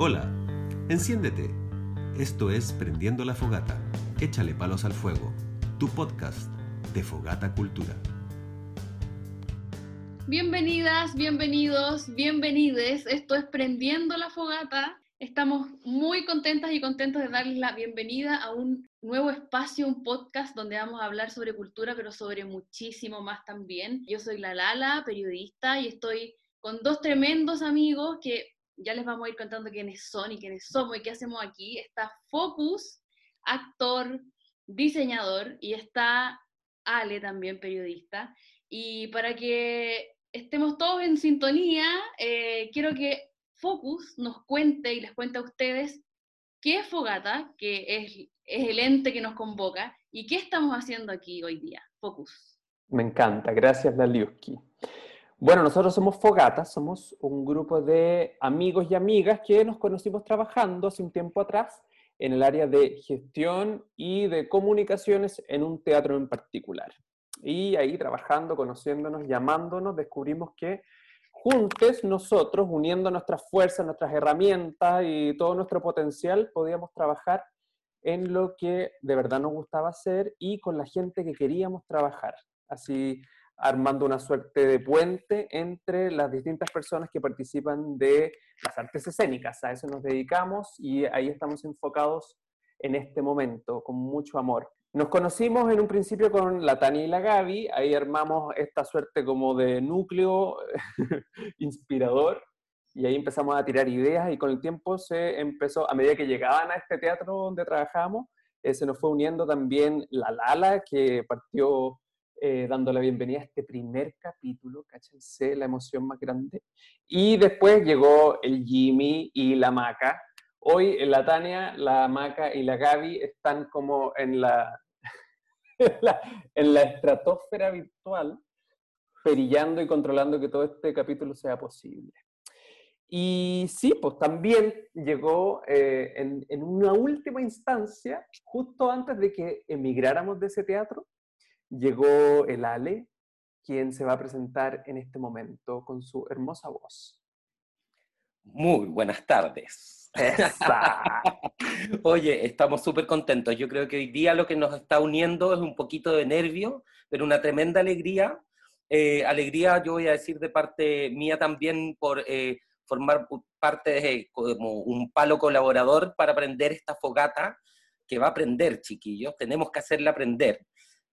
Hola, enciéndete. Esto es Prendiendo la Fogata. Échale palos al fuego. Tu podcast de Fogata Cultura. Bienvenidas, bienvenidos, bienvenides. Esto es Prendiendo la Fogata. Estamos muy contentas y contentos de darles la bienvenida a un nuevo espacio, un podcast donde vamos a hablar sobre cultura, pero sobre muchísimo más también. Yo soy la Lala, periodista, y estoy con dos tremendos amigos que ya les vamos a ir contando quiénes son y quiénes somos y qué hacemos aquí. Está Focus, actor, diseñador, y está Ale también, periodista. Y para que estemos todos en sintonía, eh, quiero que Focus nos cuente y les cuente a ustedes qué es Fogata, que es, es el ente que nos convoca, y qué estamos haciendo aquí hoy día. Focus. Me encanta, gracias Daliuski. Bueno, nosotros somos Fogata, somos un grupo de amigos y amigas que nos conocimos trabajando hace un tiempo atrás en el área de gestión y de comunicaciones en un teatro en particular. Y ahí trabajando, conociéndonos, llamándonos, descubrimos que juntos nosotros, uniendo nuestras fuerzas, nuestras herramientas y todo nuestro potencial, podíamos trabajar en lo que de verdad nos gustaba hacer y con la gente que queríamos trabajar. Así armando una suerte de puente entre las distintas personas que participan de las artes escénicas. A eso nos dedicamos y ahí estamos enfocados en este momento, con mucho amor. Nos conocimos en un principio con la Tania y la Gaby, ahí armamos esta suerte como de núcleo inspirador y ahí empezamos a tirar ideas y con el tiempo se empezó, a medida que llegaban a este teatro donde trabajamos, eh, se nos fue uniendo también la Lala, que partió eh, dando la bienvenida a este primer capítulo, cáchense la emoción más grande. Y después llegó el Jimmy y la Maca. Hoy la Tania, la Maca y la Gaby están como en la, en la, estratosfera virtual, perillando y controlando que todo este capítulo sea posible. Y sí, pues también llegó eh, en, en, una última instancia, justo antes de que emigráramos de ese teatro, llegó el Ale, quien se va a presentar en este momento con su hermosa voz. Muy buenas tardes. Oye, estamos súper contentos. Yo creo que hoy día lo que nos está uniendo es un poquito de nervio, pero una tremenda alegría. Eh, alegría, yo voy a decir de parte mía también por eh, formar parte de como un palo colaborador para aprender esta fogata que va a aprender, chiquillos. Tenemos que hacerla aprender.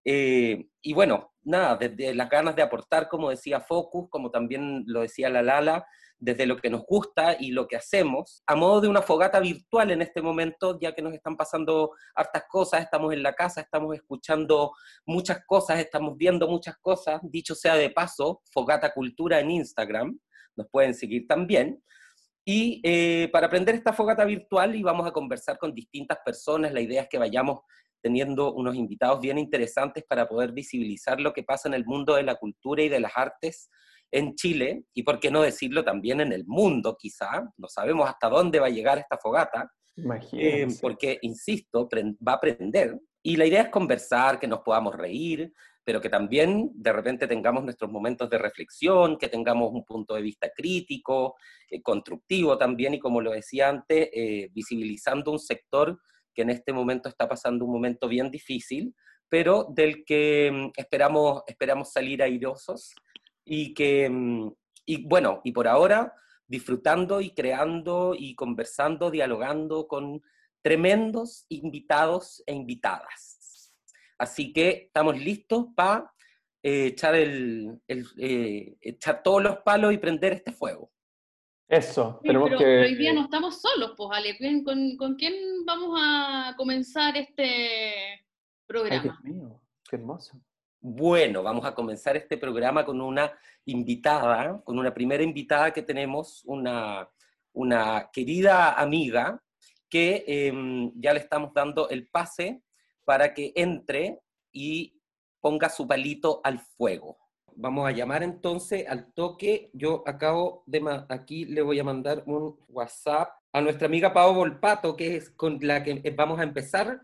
Eh, y bueno, nada, desde las ganas de aportar, como decía Focus, como también lo decía la Lala, desde lo que nos gusta y lo que hacemos, a modo de una fogata virtual en este momento, ya que nos están pasando hartas cosas, estamos en la casa, estamos escuchando muchas cosas, estamos viendo muchas cosas, dicho sea de paso, Fogata Cultura en Instagram, nos pueden seguir también. Y eh, para aprender esta fogata virtual y vamos a conversar con distintas personas, la idea es que vayamos teniendo unos invitados bien interesantes para poder visibilizar lo que pasa en el mundo de la cultura y de las artes en Chile, y por qué no decirlo también en el mundo quizá, no sabemos hasta dónde va a llegar esta fogata, eh, porque, insisto, va a aprender, y la idea es conversar, que nos podamos reír, pero que también de repente tengamos nuestros momentos de reflexión, que tengamos un punto de vista crítico, eh, constructivo también, y como lo decía antes, eh, visibilizando un sector que en este momento está pasando un momento bien difícil, pero del que mm, esperamos, esperamos salir airosos y que, mm, y bueno, y por ahora disfrutando y creando y conversando, dialogando con tremendos invitados e invitadas. Así que estamos listos para eh, echar, el, eh, echar todos los palos y prender este fuego. Eso, tenemos pero, que... hoy día no estamos solos, pues, Ale. ¿Con, ¿Con, quién vamos a comenzar este programa? Ay, Dios mío, qué hermoso. Bueno, vamos a comenzar este programa con una invitada, con una primera invitada que tenemos, una, una querida amiga que em, ya le estamos dando el pase para que entre y ponga su palito al fuego. Vamos a llamar entonces al toque. Yo acabo de, aquí le voy a mandar un WhatsApp a nuestra amiga Pau Volpato, que es con la que vamos a empezar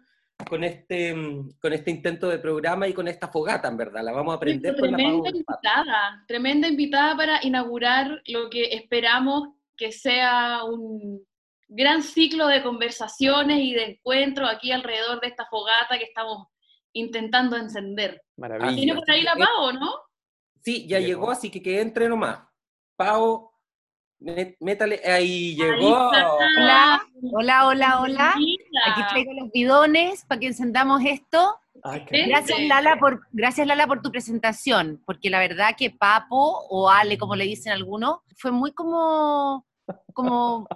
con este, con este intento de programa y con esta fogata, en verdad. La vamos a aprender con tremenda invitada, tremenda invitada para inaugurar lo que esperamos que sea un, gran ciclo de conversaciones y de encuentros aquí alrededor de esta fogata que estamos intentando encender. Maravilla. ¿Tiene por ahí la Pau, no? Sí, ya Llegó. llegó, así que que entre nomás. Pau, mé- métale, ahí llegó. Hola, hola, hola, hola. Aquí traigo los bidones para que encendamos esto. Gracias. Lala, por, gracias Lala por tu presentación, porque la verdad que Papo o Ale, como le dicen algunos, fue muy como, como,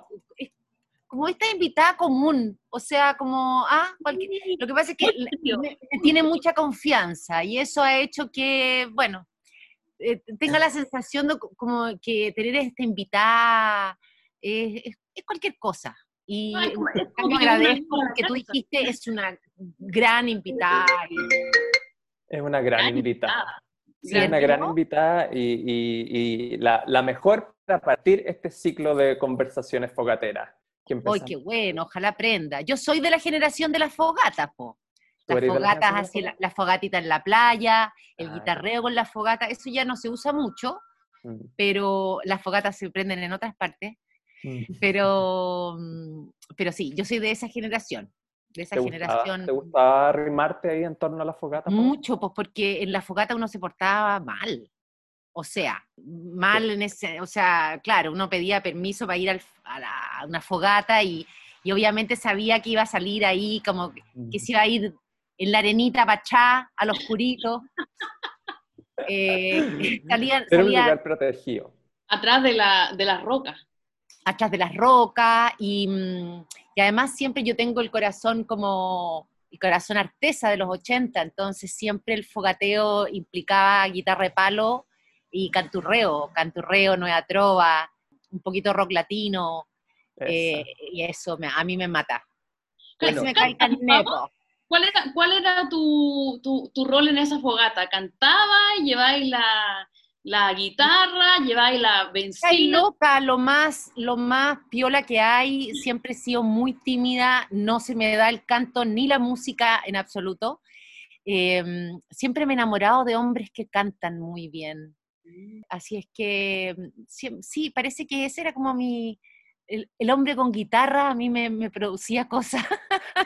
como esta invitada común, o sea, como, ah, cualquier, lo que pasa es que tiene mucha confianza y eso ha hecho que, bueno, eh, tenga la sensación de co- como que tener esta invitada es, es- es cualquier cosa. Y es como que agradezco que tú dijiste, es una gran invitada. y- Es una gran Gran invitada. Sí, Es una gran ¿no? invitada y, y- y la, la mejor para partir este ciclo de conversaciones fogateras. Que ¡Ay, qué bueno! Ojalá aprenda. Yo soy de la generación de las fogatas, po. ¿Tú Las la fogatas de así, la, la fogatita en la playa, el Ah, guitarreo con la fogata, eso ya no se usa mucho, Mm, pero las fogatas se prenden en otras partes. mm. Pero, mm, pero sí, yo soy de esa generación, de esa ¿Te gustaba, generación. ¿Te gustaba arrimarte ahí en torno a la fogata? Mucho, pues porque en la fogata uno se portaba mal. O sea, mal en ese, o sea, claro, uno pedía permiso para ir al- a, la- a una fogata y, y obviamente sabía que iba a salir ahí como que se iba a ir en la arenita pachá, al oscurito. Eh, salían, Era un salía lugar protegido. Atrás de, la, de las rocas. atrás de las rocas y, mm, y además siempre yo tengo el corazón como el corazón artesa de los 80, entonces siempre el fogateo implicaba guitarra de palo y canturreo, canturreo, nueva trova, un poquito rock latino, eh, y eso me- a mí me mata. Bueno, Casi me cae el. ¿Cuál era, cuál era tu, tu, tu rol en esa fogata? ¿Cantabas? ¿Lleváis la, la guitarra? ¿Lleváis la Ay, benzina? loca, lo más, lo más piola que hay, siempre he sido muy tímida, no se me da el canto ni la música en absoluto. Eh, siempre me he enamorado de hombres que cantan muy bien. Así es que mm, sí, sí, parece que ese era como mi, el, el hombre con guitarra a mí me, me producía cosas.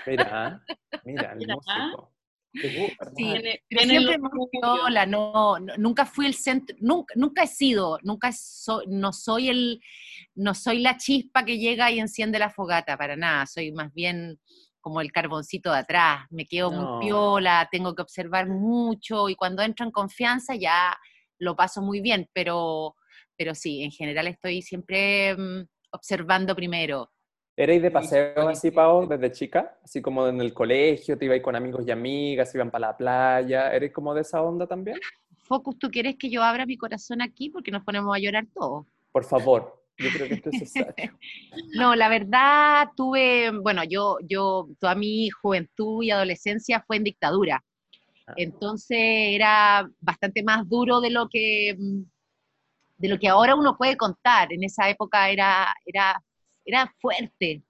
Mira, mira, el Mira. músico. Gusta. Sí, Pero siempre tuyo. piola, no, no- nunca fui el centro, nunca, nunca he sido, nunca so- no soy el, no soy la chispa que llega y enciende la fogata, para nada, soy más bien como el carboncito de atrás, me quedo No. muy piola, tengo que observar mucho y cuando entro en confianza ya lo paso muy bien, pero, pero sí, en general estoy siempre mm, observando primero. ¿Erais de paseo sí, así, sí. Pau, desde chica? Así como en el colegio, te ibais con amigos y amigas, iban para la playa. ¿Eres como de esa onda también? Focus, ¿tú quieres que yo abra mi corazón aquí? Porque nos ponemos a llorar todos. Por favor, yo creo que esto es necesario. No, la verdad tuve, bueno, yo, yo, toda mi juventud y adolescencia fue en dictadura. Ah. Entonces era bastante más duro de lo que, mm, de lo que ahora uno puede contar. En esa época era, era, era fuerte.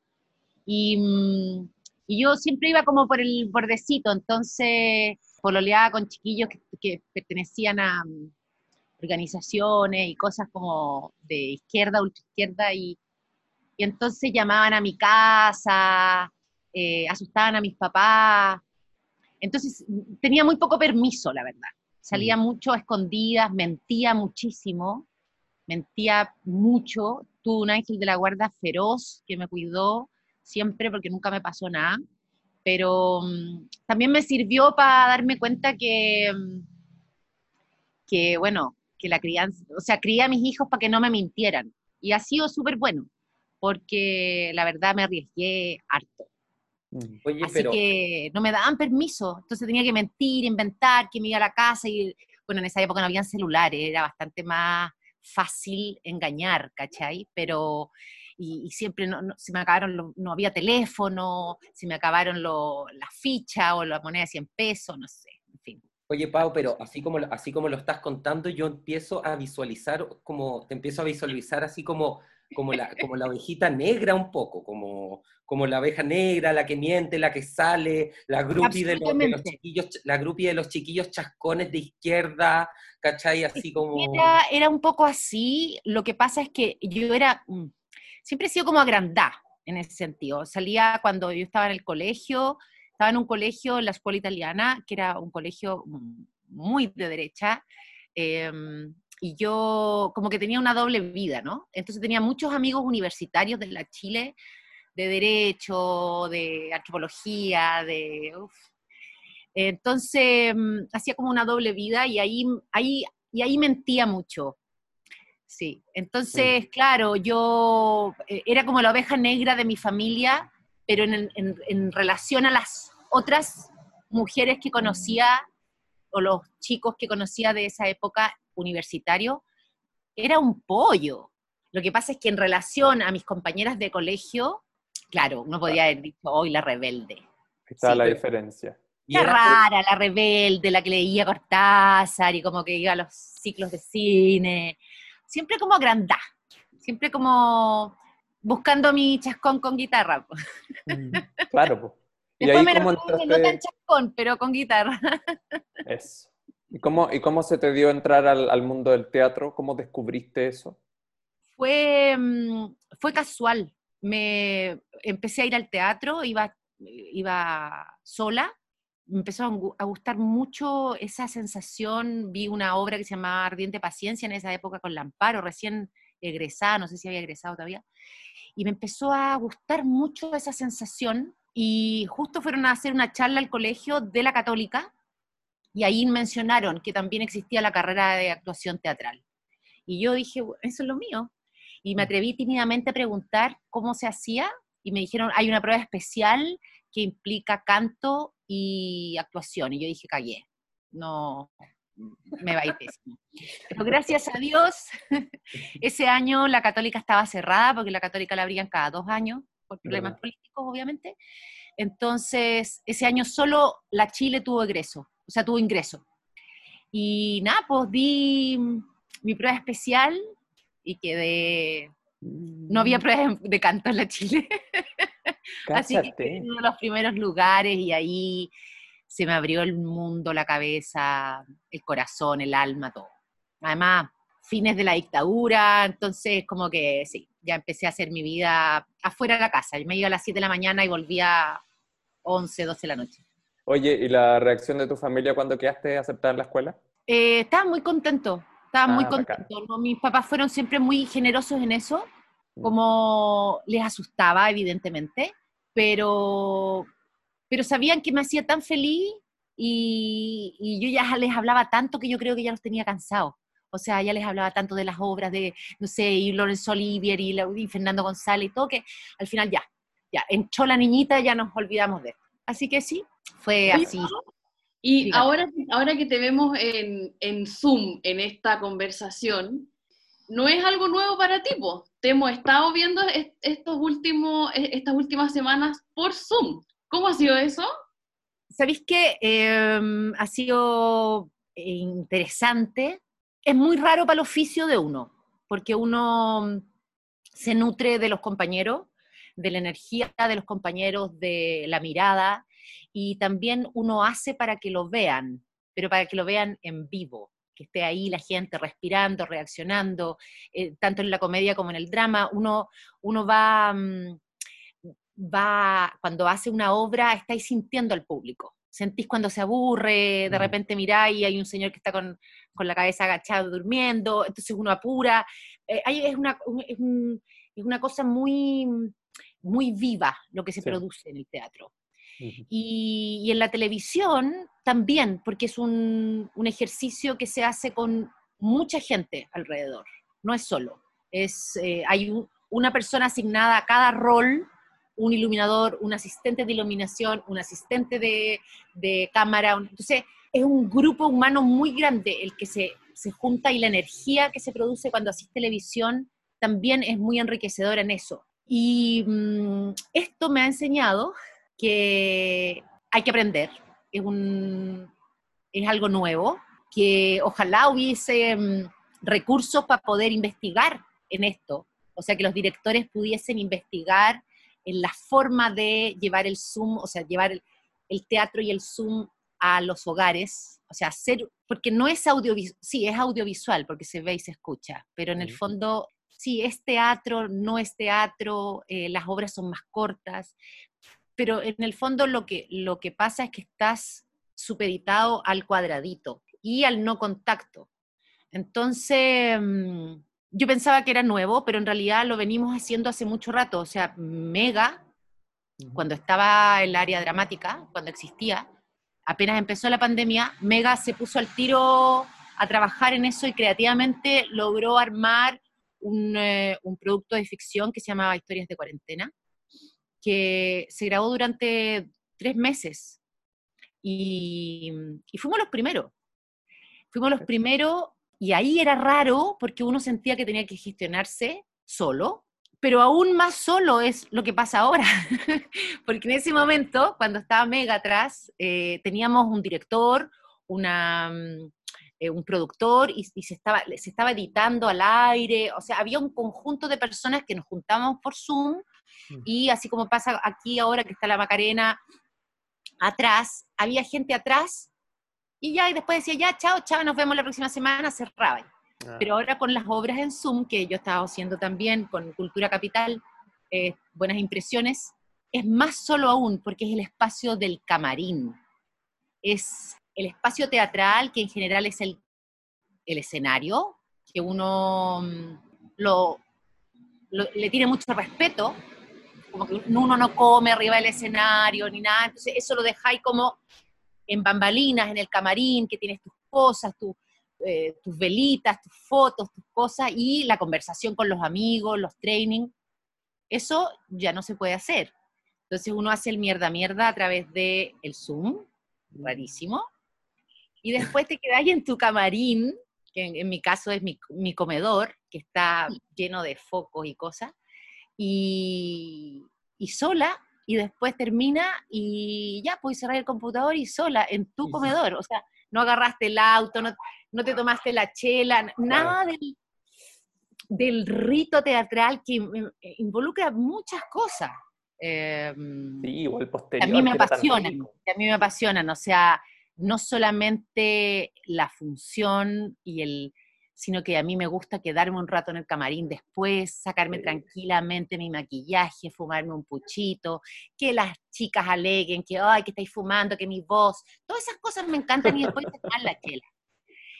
Y, mm, y yo siempre iba como por el bordecito, entonces pololeaba con chiquillos que, que pertenecían a mm, organizaciones y cosas como de izquierda, ultraizquierda, y, y entonces llamaban a mi casa, eh, asustaban a mis papás. Entonces tenía muy poco permiso, la verdad. Salía mucho a escondidas, mentía muchísimo, mentía mucho. Tuve un ángel de la guarda feroz que me cuidó siempre porque nunca me pasó nada. Pero mm, también me sirvió para darme cuenta que, mm, que, bueno, que la crianza, o sea, crié a mis hijos para que no me mintieran. Y ha sido súper bueno, porque la verdad me arriesgué harto. Mm. Oye, Así pero que no me daban permiso, entonces tenía que mentir, inventar, que me iba a la casa y, bueno, en esa época no habían celulares, era bastante más fácil engañar, ¿cachai? Pero, y, y siempre no, no- se me acabaron, no había teléfono, se me acabaron lo- las fichas o la moneda de 100 pesos, no sé, en fin. Oye, Pau, pero así como, así como lo estás contando, yo empiezo a visualizar, como, te empiezo a visualizar así como, como, la, como la ovejita negra un poco, como, como la abeja negra, la que miente, la que sale, la groupie de los, de los Absolutamente. chiquillos, la groupie de los chiquillos chascones de izquierda, ¿cachai? Así como... Era, era un poco así, lo que pasa es que yo era, mm, siempre he sido como agrandada, en ese sentido. Salía cuando yo estaba en el colegio, estaba en un colegio en la escuela italiana, que era un colegio muy de derecha, em, y yo como que tenía una doble vida, ¿no? Entonces tenía muchos amigos universitarios de la Chile, de derecho, de arqueología, de... Entonces mm, hacía como una doble vida y ahí, ahí, y ahí mentía mucho. Sí, entonces, claro, yo eh, era como la oveja negra de mi familia, pero en, en, relación a las otras mujeres que conocía o los chicos que conocía de esa época universitario, era un pollo. Lo que pasa es que en relación a mis compañeras de colegio, claro, no podía haber dicho hoy la rebelde. Está la diferencia. Qué rara, la rebelde, la que leía Cortázar y como que iba a los ciclos de cine siempre como agrandá, siempre como buscando mi chascón con guitarra. Mm, claro, pues. ¿Y ahí me cómo entraste... no tan chascón, pero con guitarra. Eso. ¿Y cómo, ¿Y cómo se te dio entrar al, mundo del teatro? ¿Cómo descubriste eso? Fue, mm, fue casual. Me empecé a ir al teatro, iba, iba sola me empezó a gustar mucho esa sensación, vi una obra que se llamaba Ardiente Paciencia en esa época con Lamparo, recién egresada, no sé si había egresado todavía, y me empezó a gustar mucho esa sensación y justo fueron a hacer una charla al colegio de la católica y ahí mencionaron que también existía la carrera de actuación teatral. Y yo dije, eso es lo mío. Y me mm. atreví tímidamente a preguntar cómo se hacía y me dijeron, hay una prueba especial que implica canto y actuación. Y yo dije, callé, no, me va a ir pésimo. Pero gracias a Dios, ese año la católica estaba cerrada, porque la católica la abrían cada dos años, por problemas políticos, obviamente. Entonces, ese año solo la Chile tuvo egreso, o sea, tuvo ingreso. Y nada, pues di mi prueba especial y quedé... No había mm. prueba de canto en la Chile. Así que uno de los primeros lugares y ahí se me abrió el mundo, la cabeza, el corazón, el alma, todo. Además, fines de la dictadura, entonces como que sí, ya empecé a hacer mi vida afuera de la casa. Yo me iba a las 7 de la mañana y volvía a 11, 12 de la noche. Oye, ¿y la reacción de tu familia cuando quedaste a aceptar la escuela? Eh, estaba muy contento, estaba muy ah, contento. Mis papás fueron siempre muy generosos en eso, mm. como les asustaba, evidentemente, pero, pero sabían que me hacía tan feliz y, yo ya les hablaba tanto que yo creo que ya los tenía cansados. O sea, ya les hablaba tanto de las obras de, no sé, y Lorenzo Olivier y, y Fernando González y todo, que al final ya, ya, entró la niñita, ya nos olvidamos de esto. Así que sí, fue así. Y ahora, ahora que te vemos en, en, Zoom, en esta conversación, no es algo nuevo para ti, Te hemos estado viendo estos últimos, e, estas últimas semanas por Zoom. ¿Cómo ha sido eso? Sabéis que em, ha sido interesante. Es muy raro para el oficio de uno, porque uno se nutre de los compañeros, de la energía de los compañeros, de la mirada, y también uno hace para que lo vean, pero para que lo vean en vivo que esté ahí la gente respirando, reaccionando, eh, tanto en la comedia como en el drama, uno, uno va, mm, va, cuando hace una obra, estáis sintiendo al público. Sentís cuando se aburre, de repente miráis y hay un señor que está con, la cabeza agachada durmiendo, entonces uno apura. Eh, es, una, es, una cosa muy, muy viva lo que se produce en el teatro y, en la televisión también, porque es un, ejercicio que se hace con mucha gente alrededor, no es solo. Es, eh, hay una persona asignada a cada rol, un iluminador, un asistente de iluminación, un asistente de, cámara. Entonces, es un grupo humano muy grande el que se, junta y la energía que se produce cuando haces televisión también es muy enriquecedora en eso. Y mm, esto me ha enseñado que hay que aprender, es, un, es algo nuevo, que ojalá hubiese mm, recursos para poder investigar en esto, o sea, que los directores pudiesen investigar en la forma de llevar el Zoom, o sea, llevar el, teatro y el Zoom a los hogares, o sea, hacer, porque no es audiovisual, sí, es audiovisual porque se ve y se escucha, pero en el fondo sí, es teatro, no es teatro, eh, las obras son más cortas, pero en el fondo lo que, lo que pasa es que estás supeditado al cuadradito y al no contacto. Entonces, mm, yo pensaba que era nuevo, pero en realidad lo venimos haciendo hace mucho rato. O sea, Mega, cuando estaba en el área dramática, cuando existía, apenas empezó la pandemia, Mega se puso al tiro a trabajar en eso y creativamente logró armar un, eh, un producto de ficción que se llamaba Historias de Cuarentena, que se grabó durante tres meses. Y, y fuimos los primeros. Fuimos los primeros y ahí era raro porque uno sentía que tenía que gestionarse solo, pero aún más solo es lo que pasa ahora, porque en ese momento, cuando estaba Mega atrás, eh, teníamos un director, una, mm, eh, un productor y, se, estaba, se estaba editando al aire, o sea, había un conjunto de personas que nos juntábamos por Zoom. Y así como pasa aquí ahora que está la Macarena atrás, había gente atrás y ya, y después decía, ya, chao, chao, nos vemos la próxima semana, cerraba. Ah. Pero ahora con las obras en Zoom, que yo estaba haciendo también con Cultura Capital, eh, Buenas Impresiones, es más solo aún, porque es el espacio del camarín. Es el espacio teatral, que en general es el, el escenario, que uno mm, lo, le tiene mucho respeto, como que uno no come arriba del escenario ni nada, entonces eso lo dejáis como en bambalinas, en el camarín, que tienes tus cosas, eh, tus velitas, tus fotos, tus cosas, y la conversación con los amigos, los training, eso ya no se puede hacer. Entonces uno hace el mierda mierda a través de el Zoom, rarísimo, y después te quedas en tu camarín, que en, mi caso es mi, mi, comedor, que está lleno de focos y cosas, y, y sola y después termina y ya, puedes cerrar el computador y sola, en tu comedor. O sea, no agarraste el auto, no, te tomaste la chela, nada del, del, rito teatral que eh, involucra muchas cosas. Em, sí, el posterior. A mí me apasionan, a mí me apasionan, o sea, no solamente la función y el, sino que a mí me gusta quedarme un rato en el camarín después, sacarme tranquilamente mi maquillaje, fumarme un puchito, que las chicas aleguen que, ay, que estáis fumando, que mi voz, todas esas cosas me encantan y después tomar la chela.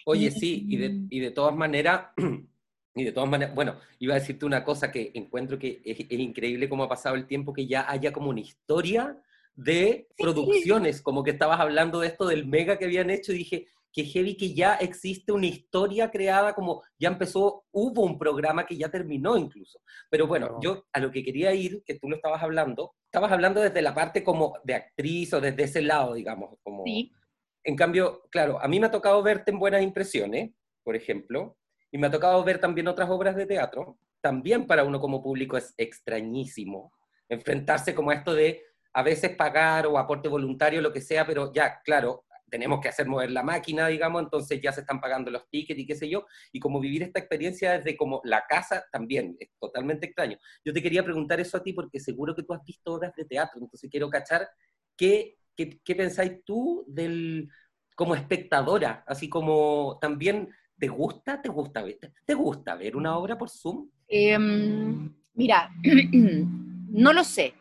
Oye, sí, y de, y de todas maneras, y de todas maneras, bueno, iba a decirte una cosa que encuentro que es, increíble cómo ha pasado el tiempo, que ya haya como una historia de producciones, como que estabas hablando de esto del mega que habían hecho y dije, que heavy que ya existe una historia creada, como ya empezó, hubo un programa que ya terminó incluso. Pero bueno, yo a lo que quería ir, que tú lo estabas hablando, estabas hablando desde la parte como de actriz o desde ese lado, digamos. Como... Sí. En cambio, claro, a mí me ha tocado verte en Buenas Impresiones, por ejemplo, y me ha tocado ver también otras obras de teatro. También para uno como público es extrañísimo enfrentarse como a esto de a veces pagar o aporte voluntario, lo que sea, pero ya, claro, tenemos que hacer mover la máquina, digamos, entonces ya se están pagando los tickets y qué sé yo, y como vivir esta experiencia desde como la casa también es totalmente extraño. Yo te quería preguntar eso a ti porque seguro que tú has visto obras de teatro, entonces quiero cachar qué, qué, qué pensáis tú del, como espectadora, así como también, ¿te gusta, te gusta ver, te gusta ver una obra por Zoom? Em, mira, no lo sé.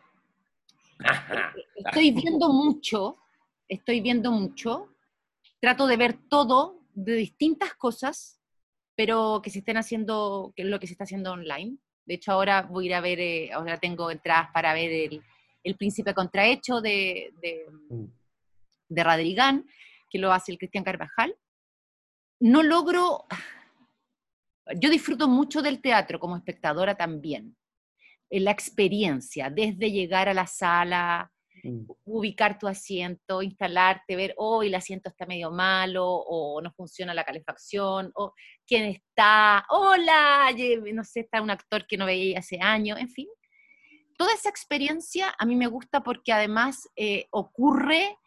Estoy viendo mucho estoy viendo mucho, trato de ver todo de distintas cosas, pero que se estén haciendo, que es lo que se está haciendo online. De hecho, ahora voy a ir a ver, eh, ahora tengo entradas para ver el, el Príncipe Contrahecho de, de, mm. de Radrigán, que lo hace el Cristian Carvajal. No logro, yo disfruto mucho del teatro como espectadora también, en la experiencia, desde llegar a la sala. Ubicar tu asiento, instalarte, ver, oh, el asiento está medio malo, o no funciona la calefacción, o quién está, hola, no sé, está un actor que no veía hace años, en fin. Toda esa experiencia a mí me gusta porque además eh, ocurre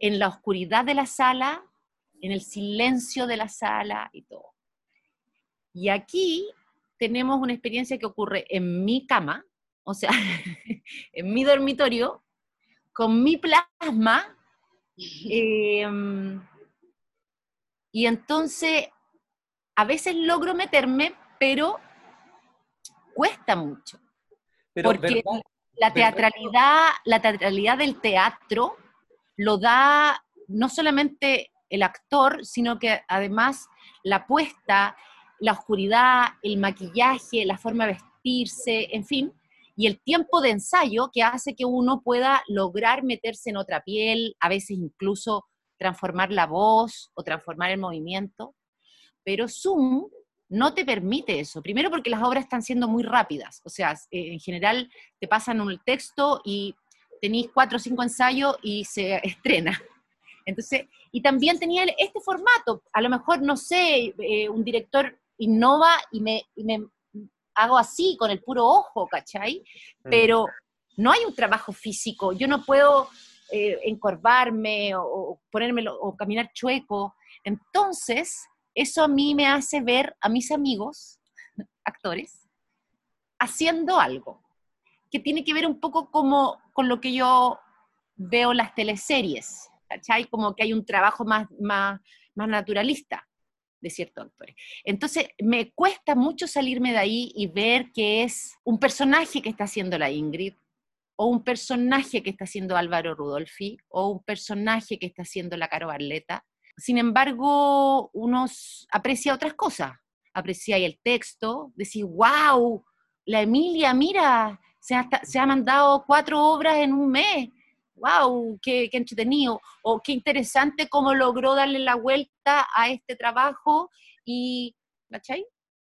en la oscuridad de la sala, en el silencio de la sala y todo. Y aquí tenemos una experiencia que ocurre en mi cama, o sea, en mi dormitorio, con mi plasma. Em, y entonces, a veces logro meterme, pero cuesta mucho. porque la teatralidad, la teatralidad del teatro lo da no solamente el actor, sino que además la puesta, la oscuridad, el maquillaje, la forma de vestirse, en fin, y el tiempo de ensayo que hace que uno pueda lograr meterse en otra piel, a veces incluso transformar la voz o transformar el movimiento. Pero Zoom no te permite eso. Primero porque las obras están siendo muy rápidas. O sea, eh, en general te pasan un texto y tenéis cuatro o cinco ensayos y se estrena. Entonces, y también tenía este formato. A lo mejor, no sé, eh, un director innova y me, me, hago así con el puro ojo, ¿cachai? Mm. Pero no hay un trabajo físico. Yo no puedo eh, encorvarme o, o ponérmelo o caminar chueco. Entonces, eso a mí me hace ver a mis amigos, actores, haciendo algo que tiene que ver un poco como con lo que yo veo las teleseries, ¿cachai? Como que hay un trabajo más, más, más naturalista de ciertos actores. Entonces, me cuesta mucho salirme de ahí y ver que es un personaje que está haciendo la Ingrid, o un personaje que está haciendo Álvaro Rudolfi, o un personaje que está haciendo la Caro Barleta, sin embargo, uno aprecia otras cosas. Aprecia el texto, decir, wow, la Emilia, mira, se ha, se ha mandado cuatro obras en un mes. ¡Wow! Qué, qué, entretenido! O qué interesante cómo logró darle la vuelta a este trabajo y, ¿cachai?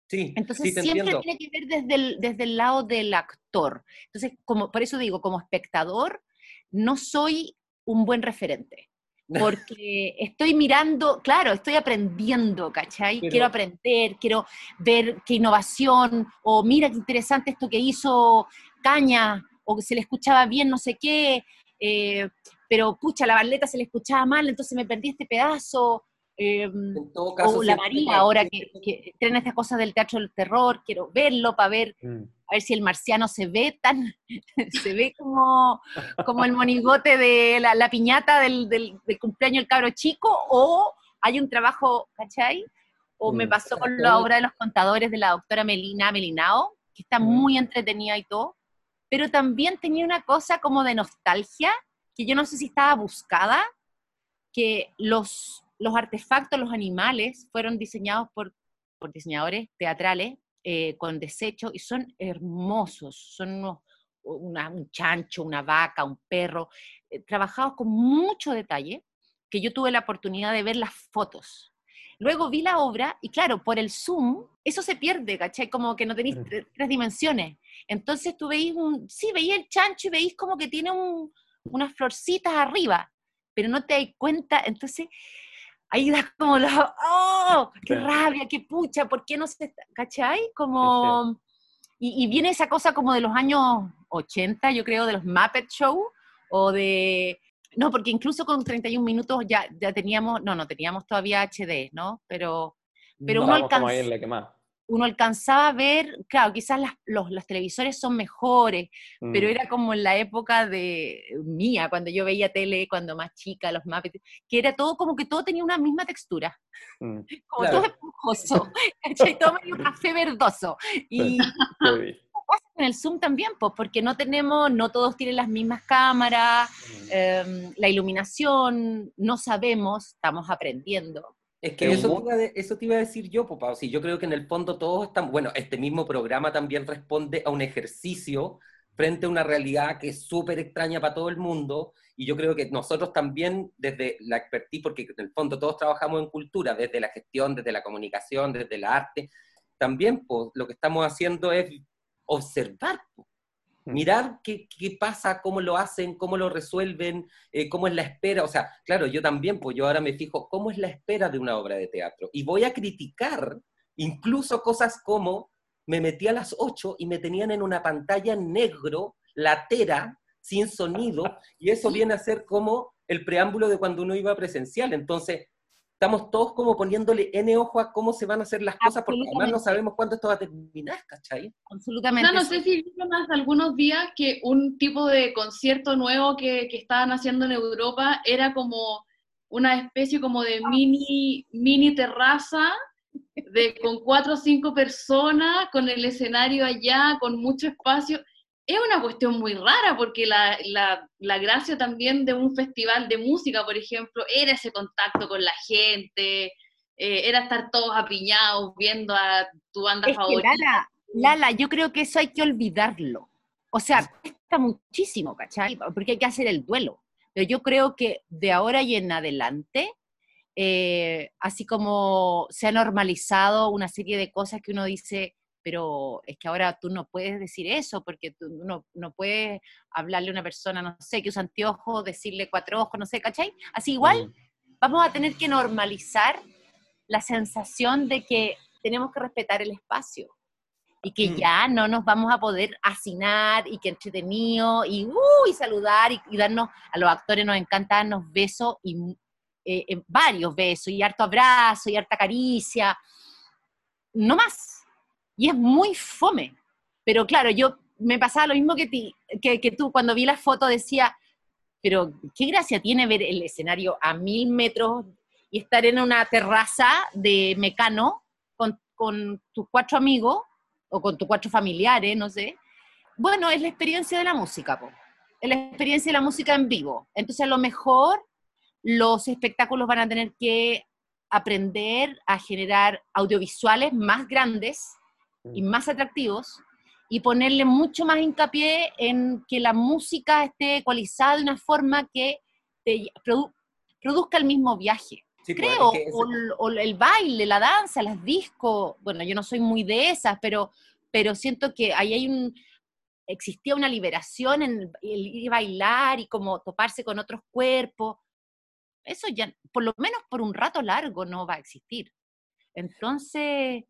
Sí, Entonces siempre tiene que ver desde el, desde el lado del actor. Entonces, como, por eso digo, como espectador, no soy un buen referente porque estoy mirando, claro, estoy aprendiendo, ¿cachai? Quiero aprender, quiero ver qué innovación, o mira qué interesante esto que hizo Caña, o que se le escuchaba bien no sé qué, eh, pero pucha, la baleta se le escuchaba mal, entonces me perdí este pedazo. Eh, o la María, ahora que, que tienen estas cosas del teatro del terror, quiero verlo para ver mm a ver si el marciano se ve tan, se ve como, como el monigote de la, piñata del, del, cumpleaños del cabro chico, o hay un trabajo, ¿cachai? O me mm, pasó con la obra de los contadores de la doctora Melina Melinao, que está mm. muy entretenida y todo, pero también tenía una cosa como de nostalgia, que yo no sé si estaba buscada, que los, los artefactos, los animales, fueron diseñados por, por diseñadores teatrales eh, con desecho y son hermosos, son un chancho, una vaca, un perro, eh, trabajados con mucho detalle, que yo tuve la oportunidad de ver las fotos. Luego vi la obra y claro, por el zoom, eso se pierde, ¿cachai? Como que no tenéis tres, dimensiones. Entonces tú veis un, sí, veis el chancho y veis como que tiene unas florcitas arriba, pero no te das cuenta. Entonces, ahí das como la, ¡oh! ¡Qué rabia, qué pucha! ¿Por qué no se ¿Cachai? Como... Y, viene esa cosa como de los años 80, yo creo, de los Muppet Show, o de... No, porque incluso con 31 minutos ya, ya teníamos, no, no teníamos todavía HD, ¿no? Pero, pero uno alcanza uno alcanzaba a ver, claro, quizás las, los, televisores son mejores, pero mm. era como en la época de mía, cuando yo veía tele, cuando más chica, los mapas, que era todo como que todo tenía una misma textura, mm, como todo esponjoso, todo medio café verdoso. Y pasa con el Zoom también, pues, porque no tenemos, no todos tienen las mismas cámaras, mm. em, la iluminación, no sabemos, estamos aprendiendo. Es que eso te, iba eso te, iba a decir yo, papá. Sí, yo creo que en el fondo todos están, bueno, este mismo programa también responde a un ejercicio frente a una realidad que es súper extraña para todo el mundo. Y yo creo que nosotros también, desde la expertise, porque en el fondo todos trabajamos en cultura, desde la gestión, desde la comunicación, desde el arte, también pues, lo que estamos haciendo es observar. Mirar qué, qué, pasa, cómo lo hacen, cómo lo resuelven, eh, cómo es la espera. O sea, claro, yo también, pues yo ahora me fijo cómo es la espera de una obra de teatro. Y voy a criticar incluso cosas como me metí a las 8 y me tenían en una pantalla negro, latera, sin sonido, y eso viene a ser como el preámbulo de cuando uno iba presencial. Entonces, estamos todos como poniéndole N ojo a cómo se van a hacer las cosas, porque además no sabemos cuándo esto va a terminar, ¿cachai? Absolutamente. No, no sé si vieron más algunos días que un tipo de concierto nuevo que, que, estaban haciendo en Europa era como una especie como de mini, mini terraza de, con cuatro o cinco personas, con el escenario allá, con mucho espacio. Es una cuestión muy rara porque la, la, la gracia también de un festival de música, por ejemplo, era ese contacto con la gente, eh, era estar todos apiñados viendo a tu banda favorita. Lala, Lala, yo creo que eso hay que olvidarlo. O sea, cuesta muchísimo, ¿cachai? Porque hay que hacer el duelo. Pero yo creo que de ahora y en adelante, eh, así como se ha normalizado una serie de cosas que uno dice, pero es que ahora tú no puedes decir eso, porque tú no, no puedes hablarle a una persona, no sé, que usa anteojos, decirle cuatro ojos, no sé, ¿cachai? Así igual vamos a tener que normalizar la sensación de que tenemos que respetar el espacio y que mm. ya no nos vamos a poder hacinar y que entretenido y, uh, saludar y, darnos, a los actores nos encanta darnos besos y eh, eh, varios besos y harto abrazo y harta caricia, no más. Y es muy fome. Pero claro, yo me pasaba lo mismo que, ti, que, que tú, cuando vi la foto decía, pero qué gracia tiene ver el escenario a mil metros y estar en una terraza de mecano con, con tus cuatro amigos o con tus cuatro familiares, no sé. Bueno, es la experiencia de la música, po. es la experiencia de la música en vivo. Entonces, a lo mejor los espectáculos van a tener que aprender a generar audiovisuales más grandes y mm. más atractivos y ponerle mucho más hincapié en que la música esté ecualizada de una forma que te produzca el mismo viaje. Pues, creo, o, el baile, la danza, las discos, bueno, yo no soy muy de esas, pero, pero siento que ahí hay un, existía una liberación en el, ir a bailar y como toparse con otros cuerpos. Eso ya, por lo menos por un rato largo, no va a existir. Entonces,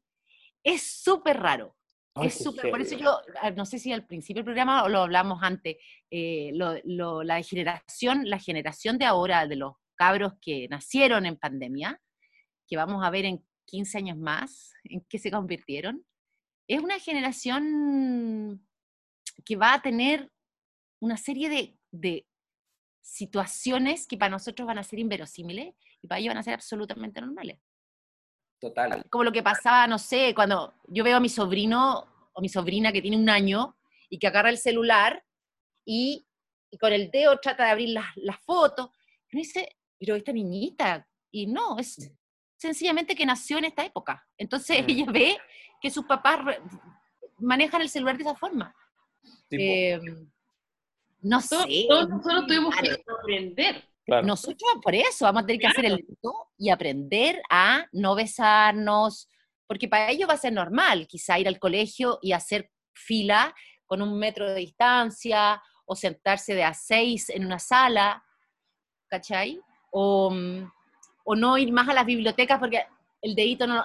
es súper raro. es súper, por eso yo, ah, no sé si al principio del programa o lo hablamos antes, eh, la generación, la generación de ahora, de los cabros que nacieron en pandemia, que vamos a ver en 15 años más, en qué se convirtieron, es una generación que va a tener una serie de, de situaciones que para nosotros van a ser inverosímiles y para ellos van a ser absolutamente normales. Total. Como lo que pasaba, no sé, cuando yo veo a mi sobrino o mi sobrina que tiene un año y que agarra el celular y, y con el dedo trata de abrir las, las fotos. Y uno dice, pero esta niñita, y no, es sencillamente que nació en esta época. Entonces ella ve que sus papás manejan el celular de esa forma. Em, no sé. nosotros tuvimos que aprender. Nosotros por eso vamos a tener que hacer el y aprender a no besarnos, porque para ellos va a ser normal quizá ir al colegio y hacer fila con un metro de distancia o sentarse de a seis en una sala, ¿cachai? Mm, o, no ir más a las bibliotecas porque el dedito no,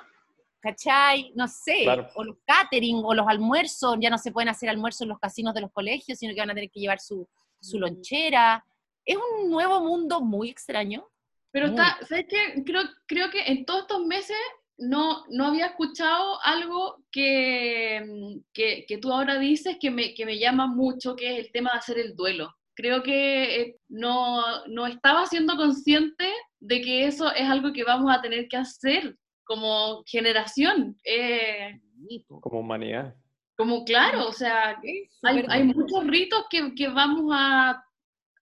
¿cachai? No sé, o los catering o los almuerzos, ya no se pueden hacer almuerzos en los casinos de los colegios, sino que van a tener que llevar su, su lonchera. Es un nuevo mundo muy extraño. Pero está, ¿sabes qué? Creo, creo que en todos estos meses no, no había escuchado algo que, que, que, tú ahora dices que me, que me llama mucho, que es el tema de hacer el duelo creo que eh, no, no estaba siendo consciente de que eso es algo que vamos a tener que hacer como generación. Eh, como humanidad. Como claro, o sea, hay, hay muchos ritos que, que vamos a,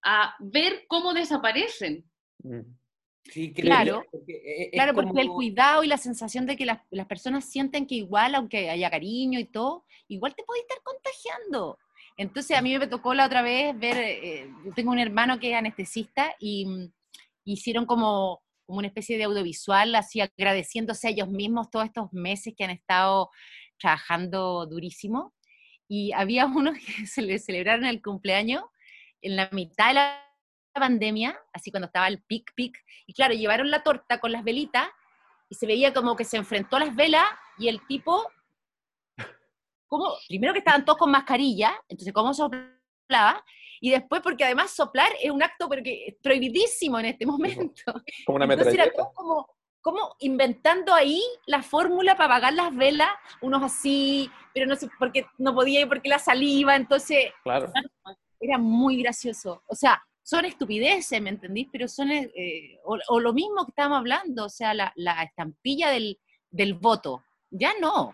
a, ver cómo desaparecen. Mm. Sí, claro, porque claro, porque el cuidado y la sensación de que las, las, personas sienten que igual, aunque haya cariño y todo, igual te puede estar contagiando. Entonces a mí me tocó la otra vez ver, eh, yo tengo un hermano que es anestesista y mm, hicieron como, como una especie de audiovisual, así agradeciéndose a ellos mismos todos estos meses que han estado trabajando durísimo. Y había unos que se le celebraron el cumpleaños en la mitad de la pandemia, así cuando estaba el pic, pic, y claro, llevaron la torta con las velitas y se veía como que se enfrentó a las velas y el tipo primero que estaban todos con mascarilla, entonces cómo soplaba, y después porque además soplar es un acto porque prohibidísimo en este momento. Como una entonces era todo como, como inventando ahí la fórmula para apagar las velas, unos así, pero no sé, porque no podía ir porque la saliva, entonces claro. Era muy gracioso. O sea, son estupideces, ¿me entendís? Pero son, eh, o, lo mismo que estábamos hablando, o sea, la, la estampilla del, del voto. Ya no.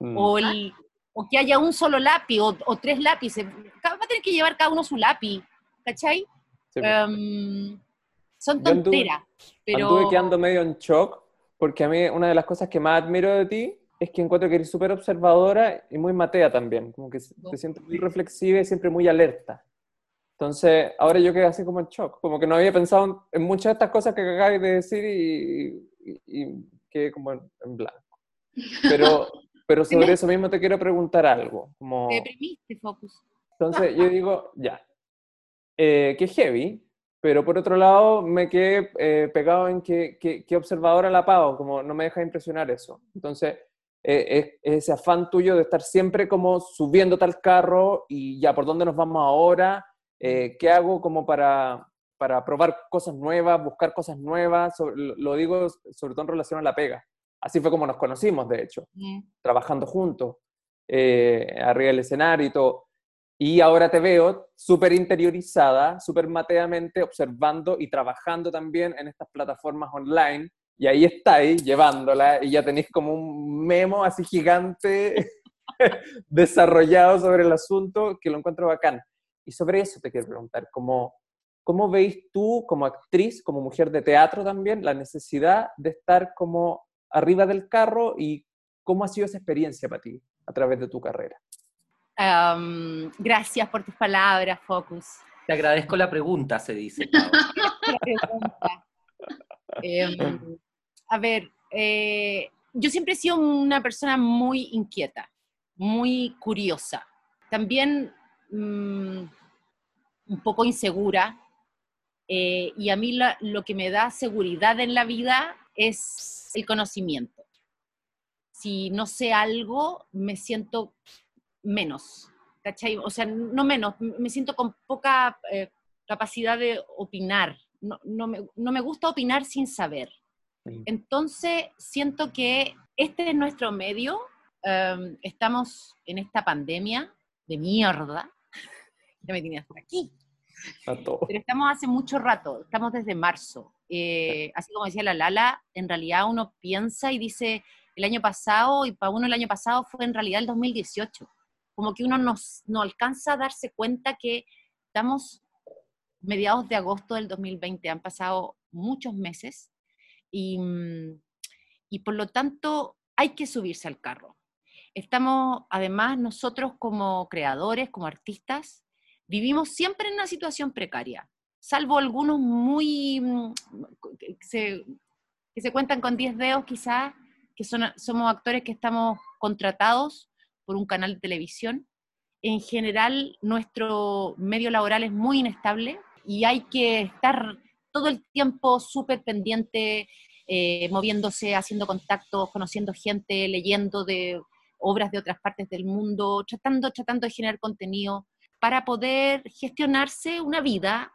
Mm. O, el- o que haya un solo lápiz o, o tres lápices. Cada- Va a tener que llevar cada uno su lápiz, ¿cachai? Sí. Em, son Yo anduve- tonteras. Pero... Anduve quedando medio en shock, porque a mí una de las cosas que más admiro de ti es que encuentro que eres súper observadora y muy matea también, como que te siento muy reflexiva y siempre muy alerta. Entonces, ahora yo quedé así como en shock, como que no había pensado en, muchas de estas cosas que acabas de decir y, y- y quedé como en, en blanco. Pero, pero sobre eso mismo te quiero preguntar algo, como... Te deprimiste, Focus. Entonces yo digo, ya, eh, que heavy, pero por otro lado me quedé eh, pegado en que, que, que observadora la pago, como no me deja impresionar eso. Entonces, eh, es, es ese afán tuyo de estar siempre como subiendo tal carro y ya, ¿por dónde nos vamos ahora? Eh, ¿Qué hago como para, para probar cosas nuevas, buscar cosas nuevas? Sobre- lo, digo sobre todo en relación a la pega. Así fue como nos conocimos, de hecho trabajando juntos, eh, arriba del escenario y todo. Y ahora te veo súper interiorizada, súper mateamente, observando y trabajando también en estas plataformas online. Y ahí estáis llevándola y ya tenéis como un memo así gigante desarrollado sobre el asunto que lo encuentro bacán. Y sobre eso te quiero preguntar, ¿cómo, ¿cómo veis tú como actriz, como mujer de teatro también, la necesidad de estar como arriba del carro y cómo ha sido esa experiencia para ti a través de tu carrera? Am, gracias por tus palabras, Focus. Te agradezco la pregunta, se dice. La pregunta. Em, a ver, eh, yo siempre he sido una persona muy inquieta, muy curiosa. También mm, un poco insegura. eh, y a mí la- lo que me da seguridad en la vida es el conocimiento. Si no sé algo, me siento menos. ¿cachai? O sea, no menos, me siento con poca eh, capacidad de opinar. No, no me, no me gusta opinar sin saber. Entonces, siento que este es nuestro medio. em, estamos en esta pandemia de mierda. Ya me tenía hasta aquí. Pero estamos hace mucho rato, estamos desde marzo. Eh, así como decía la Lala, en realidad uno piensa y dice el año pasado, y para uno el año pasado fue en realidad el 2018. Como que uno nos, no alcanza a darse cuenta que estamos mediados de agosto del 2020, han pasado muchos meses y, mm, y por lo tanto hay que subirse al carro. Estamos, además, nosotros como creadores, como artistas, vivimos siempre en una situación precaria, salvo algunos muy, mm, que se, que se cuentan con 10 dedos quizás, que son, somos actores que estamos contratados por un canal de televisión. En general, nuestro medio laboral es muy inestable y hay que estar todo el tiempo súper pendiente, eh, moviéndose, haciendo contactos, conociendo gente, leyendo de obras de otras partes del mundo, tratando, tratando de generar contenido para poder gestionarse una vida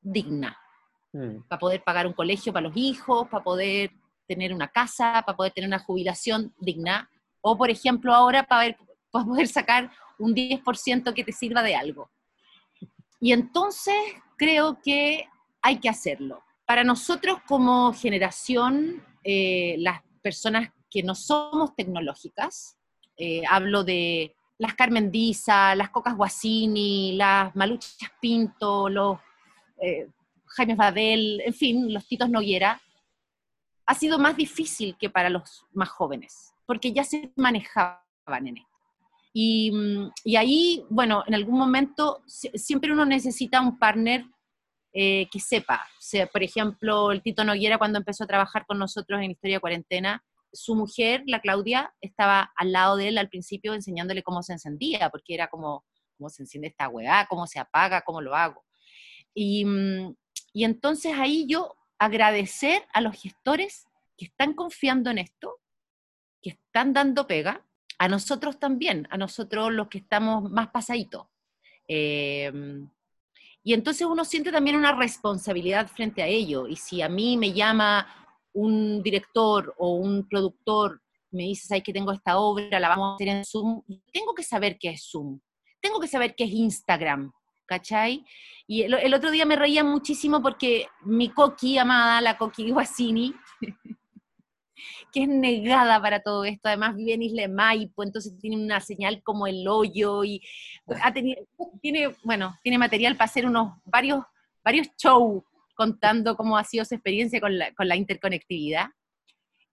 digna, Mm. para poder pagar un colegio para los hijos, para poder tener una casa, para poder tener una jubilación digna, o por ejemplo ahora para, ver- para poder sacar un 10% que te sirva de algo. Y entonces creo que hay que hacerlo. Para nosotros como generación, eh, las personas que no somos tecnológicas, eh, hablo de las Carmen Diza, las Cocas Guasini, las Maluchas Pinto, los eh, Jaime Badel, en fin, los Titos Noguera, ha sido más difícil que para los más jóvenes, porque ya se manejaban en esto. Y, mm, y ahí, bueno, en algún momento si- siempre uno necesita un partner eh, que sepa. Sea, por ejemplo, el Tito Noguera cuando empezó a trabajar con nosotros en Historia de Cuarentena, su mujer, la Claudia, estaba al lado de él al principio enseñándole cómo se encendía, porque era como, cómo se enciende esta weá, cómo se apaga, cómo lo hago. Y, mm, y entonces ahí yo agradecer a los gestores que están confiando en esto, que están dando pega, a nosotros también, a nosotros los que estamos más pasaditos. Eh, y entonces uno siente también una responsabilidad frente a ello. Y si a mí me llama un director o un productor, me dice, ¿sabes que tengo esta obra? La vamos a hacer en Zoom. Tengo que saber qué es Zoom. Tengo que saber qué es Instagram. ¿Cachai? Y el, el otro día me reía muchísimo porque mi coqui amada, la coqui Guasini, que es negada para todo esto, además vive en Isla de Maipo, entonces tiene una señal como el hoyo y ha tenido, tiene, bueno, tiene material para hacer unos varios, varios shows contando cómo ha sido su experiencia con la, con la interconectividad.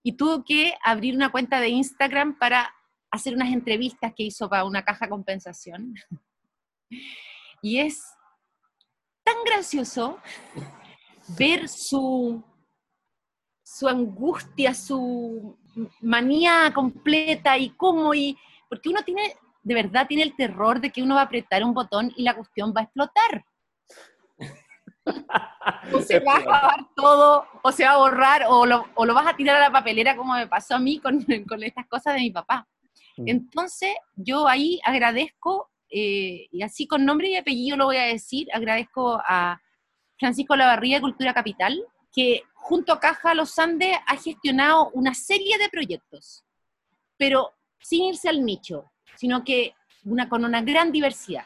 Y tuvo que abrir una cuenta de Instagram para hacer unas entrevistas que hizo para una caja compensación. Y es tan gracioso ver su, su angustia, su manía completa y cómo, y porque uno tiene, de verdad tiene el terror de que uno va a apretar un botón y la cuestión va a explotar. o se va a acabar todo, o se va a borrar, o lo, o lo, vas a tirar a la papelera como me pasó a mí con, con estas cosas de mi papá. Mm. Entonces, yo ahí agradezco, eh, y así con nombre y apellido lo voy a decir, agradezco a Francisco Lavarría de Cultura Capital, que junto a Caja Los Andes ha gestionado una serie de proyectos, pero sin irse al nicho, sino que una, con una gran diversidad.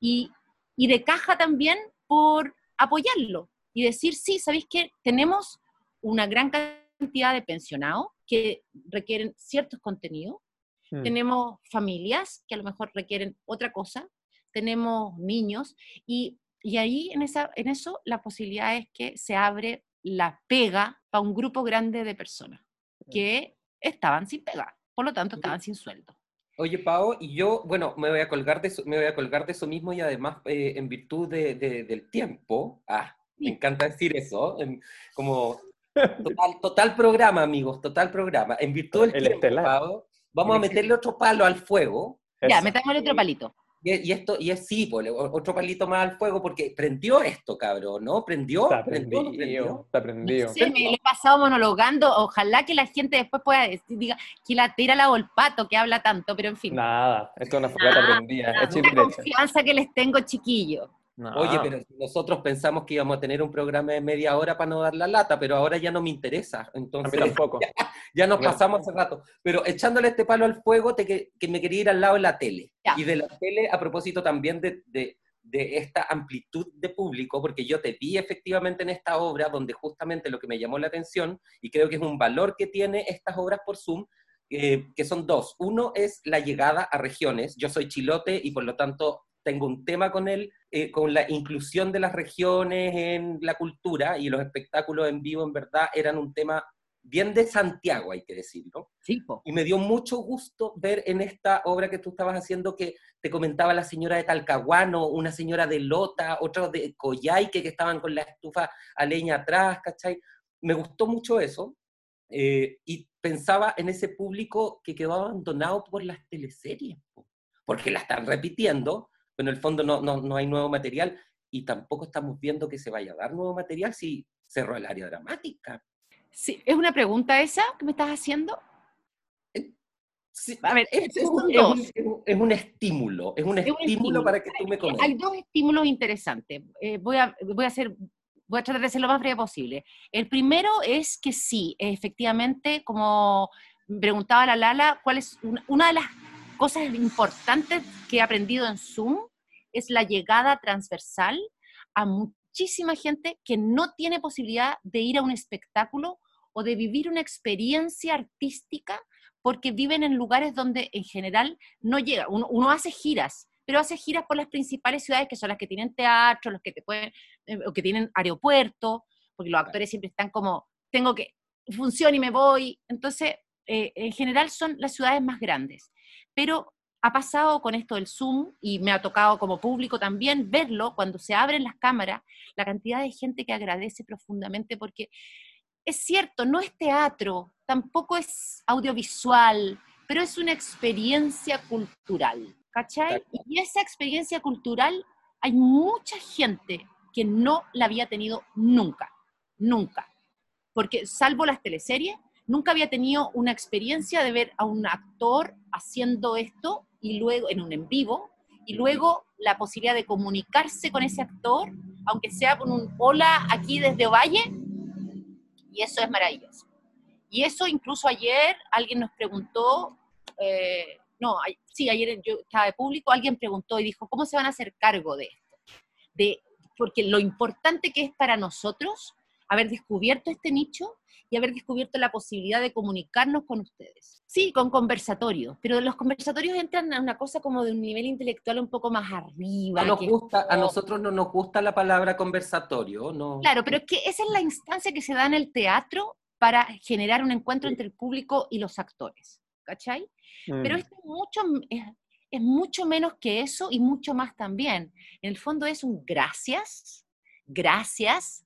Y, y de Caja también por apoyarlo y decir, sí, ¿sabéis que tenemos una gran cantidad de pensionados que requieren ciertos contenidos? Hmm. Tenemos familias que a lo mejor requieren otra cosa, tenemos niños y, y ahí en, esa, en eso la posibilidad es que se abre la pega para un grupo grande de personas que estaban sin pega, por lo tanto estaban sin sueldo. Oye, Pau, y yo, bueno, me voy a colgar de eso, me voy a colgar de eso mismo y además eh, en virtud de, del tiempo, ah, me encanta decir eso, como total, total, programa, amigos, total programa. En virtud del tiempo, Pau, vamos a meterle otro palo al fuego. Ya, metamos el otro palito. Y, esto, y es sí, pues, otro palito más al fuego, porque prendió esto, cabrón, ¿no? ¿Prendió? Está prendido, está prendido. Sí, me lo he pasado monologando, ojalá que la gente después pueda decir, diga, que la tira la el pato, que habla tanto, pero en fin. Nada, esto es una fogata prendida. es una confianza que les tengo, chiquillo. Oye, pero nosotros pensamos que íbamos a tener un programa de media hora para no dar la lata, pero ahora ya no me interesa. Entonces, tampoco. Ya, nos pasamos hace rato. Pero echándole este palo al fuego, te, que, que me quería ir al lado de la tele. Y de la tele, a propósito también de, de, de, esta amplitud de público, porque yo te vi efectivamente en esta obra, donde justamente lo que me llamó la atención, y creo que es un valor que tiene estas obras por Zoom, eh, que son dos. Uno es la llegada a regiones. Yo soy chilote y por lo tanto tengo un tema con él, eh, con la inclusión de las regiones en la cultura y los espectáculos en vivo, en verdad, eran un tema bien de Santiago, hay que decirlo. Sí, Y me dio mucho gusto ver en esta obra que tú estabas haciendo que te comentaba la señora de Talcahuano, una señora de Lota, otros de Coyhaique que estaban con la estufa a leña atrás, ¿cachai? Me gustó mucho eso. Eh, y pensaba en ese público que quedó abandonado por las teleseries, porque la están repitiendo, pero en el fondo no, no, no hay nuevo material y tampoco estamos viendo que se vaya a dar nuevo material si cerró el área dramática. Sí, ¿es una pregunta esa que me estás haciendo? Eh, a ver, es, un, es, un, estímulo, es un, estímulo, para que tú me comentes. Hay dos estímulos interesantes. Eh, voy, a, voy, a hacer, voy a tratar de ser lo más breve posible. El primero es que sí, efectivamente, como preguntaba la Lala, ¿cuál es una de las cosas importantes que he aprendido en Zoom es la llegada transversal a muchísima gente que no tiene posibilidad de ir a un espectáculo o de vivir una experiencia artística porque viven en lugares donde en general no llega. Uno, hace giras, pero hace giras por las principales ciudades que son las que tienen teatro, los que te pueden, eh, o que tienen aeropuerto, porque los actores siempre están como, tengo que, funciona y me voy. Entonces, eh, en general son las ciudades más grandes pero ha pasado con esto del Zoom y me ha tocado como público también verlo cuando se abren las cámaras, la cantidad de gente que agradece profundamente porque es cierto, no es teatro, tampoco es audiovisual, pero es una experiencia cultural, ¿cachai? Y esa experiencia cultural hay mucha gente que no la había tenido nunca, nunca, porque salvo las teleseries, nunca había tenido una experiencia de ver a un actor haciendo esto y luego en un en vivo y luego la posibilidad de comunicarse con ese actor, aunque sea con un hola aquí desde Valle, y eso es maravilloso. Y eso incluso ayer alguien nos preguntó, eh, no, sí, ayer yo estaba de público, alguien preguntó y dijo, ¿cómo se van a hacer cargo de esto? De, porque lo importante que es para nosotros haber descubierto este nicho y haber descubierto la posibilidad de comunicarnos con ustedes. Sí, con conversatorios, pero los conversatorios entran a una cosa como de un nivel intelectual un poco más arriba. nos gusta, A nosotros no nos gusta la palabra conversatorio, ¿no? Claro, pero es que esa es la instancia que se da en el teatro para generar un encuentro entre el público y los actores, ¿cachai? Pero mm. esto es mucho, es mucho menos que eso y mucho más también. En el fondo es un gracias, gracias.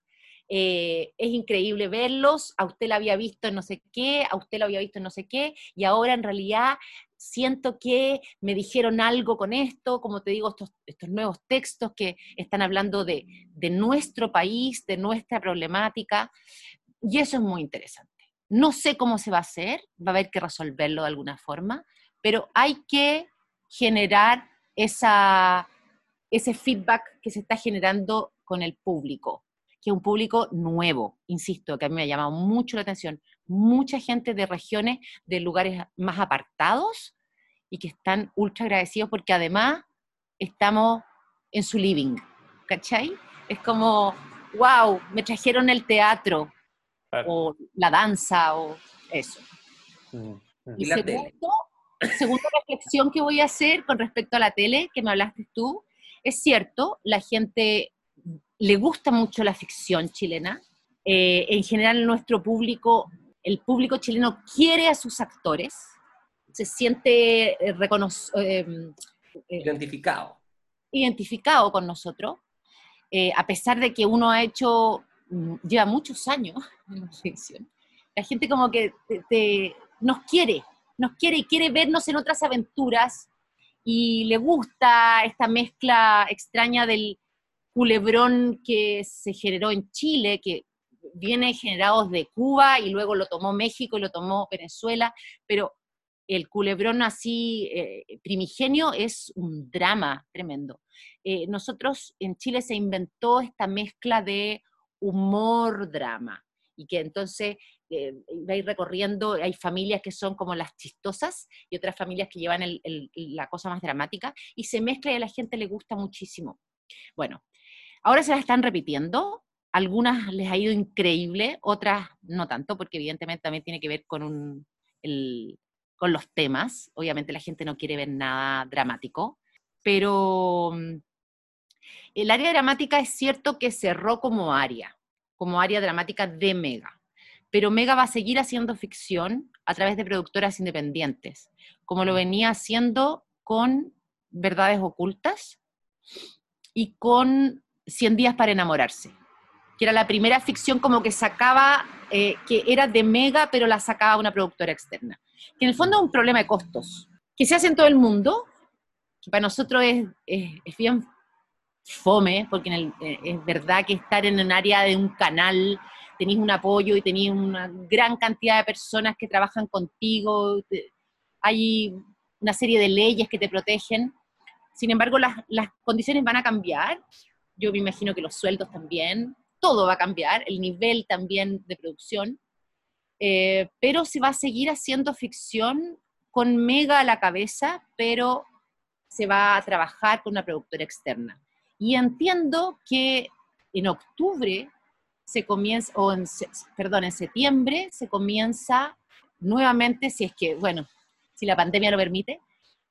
Eh, es increíble verlos, a usted la había visto en no sé qué, a usted lo había visto en no sé qué, y ahora en realidad siento que me dijeron algo con esto, como te digo, estos, estos nuevos textos que están hablando de, de nuestro país, de nuestra problemática, y eso es muy interesante. No sé cómo se va a hacer, va a haber que resolverlo de alguna forma, pero hay que generar esa, ese feedback que se está generando con el público, que es un público nuevo, insisto, que a mí me ha llamado mucho la atención. Mucha gente de regiones, de lugares más apartados y que están ultra agradecidos porque además estamos en su living, ¿cachai? Es como, wow, me trajeron el teatro, o la danza, o eso. Mm, mm. Y, la segunda reflexión que voy a hacer con respecto a la tele, que me hablaste tú, es cierto, la gente le gusta mucho la ficción chilena. Eh, en general, nuestro público, el público chileno quiere a sus actores, se siente eh, eh, identificado. Identificado con nosotros, a pesar de que uno ha hecho, mm, lleva muchos años en la ficción. La gente como que nos quiere, nos quiere y quiere vernos en otras aventuras y le gusta esta mezcla extraña del culebrón que se generó en Chile, que viene generado de Cuba y luego lo tomó México y lo tomó Venezuela, pero el culebrón así eh, primigenio es un drama tremendo. Eh, nosotros en Chile se inventó esta mezcla de humor-drama y que entonces eh, va a ir recorriendo, hay familias que son como las chistosas y otras familias que llevan la cosa más dramática, y se mezcla y a la gente le gusta muchísimo. Bueno, ahora se la están repitiendo, algunas les ha ido increíble, otras no tanto, porque evidentemente también tiene que ver con, con los temas, obviamente la gente no quiere ver nada dramático, pero mm, el área dramática es cierto que cerró como área, como área dramática de Mega pero Mega va a seguir haciendo ficción a través de productoras independientes, como lo venía haciendo con Verdades Ocultas y con 100 días para enamorarse, que era la primera ficción como que sacaba, eh, que era de Mega, pero la sacaba una productora externa. Que en el fondo es un problema de costos, que se hace en todo el mundo, que para nosotros es, es, bien fome, porque eh, es verdad que estar en un área de un canal tenéis un apoyo y tenéis una gran cantidad de personas que trabajan contigo, hay una serie de leyes que te protegen. Sin embargo, las, las condiciones van a cambiar. Yo me imagino que los sueldos también, todo va a cambiar, el nivel también de producción, eh, pero se va a seguir haciendo ficción con mega a la cabeza, pero se va a trabajar con una productora externa. Y entiendo que en octubre se comienza, o en, perdón, en septiembre se comienza nuevamente, si es que, bueno, si la pandemia lo permite,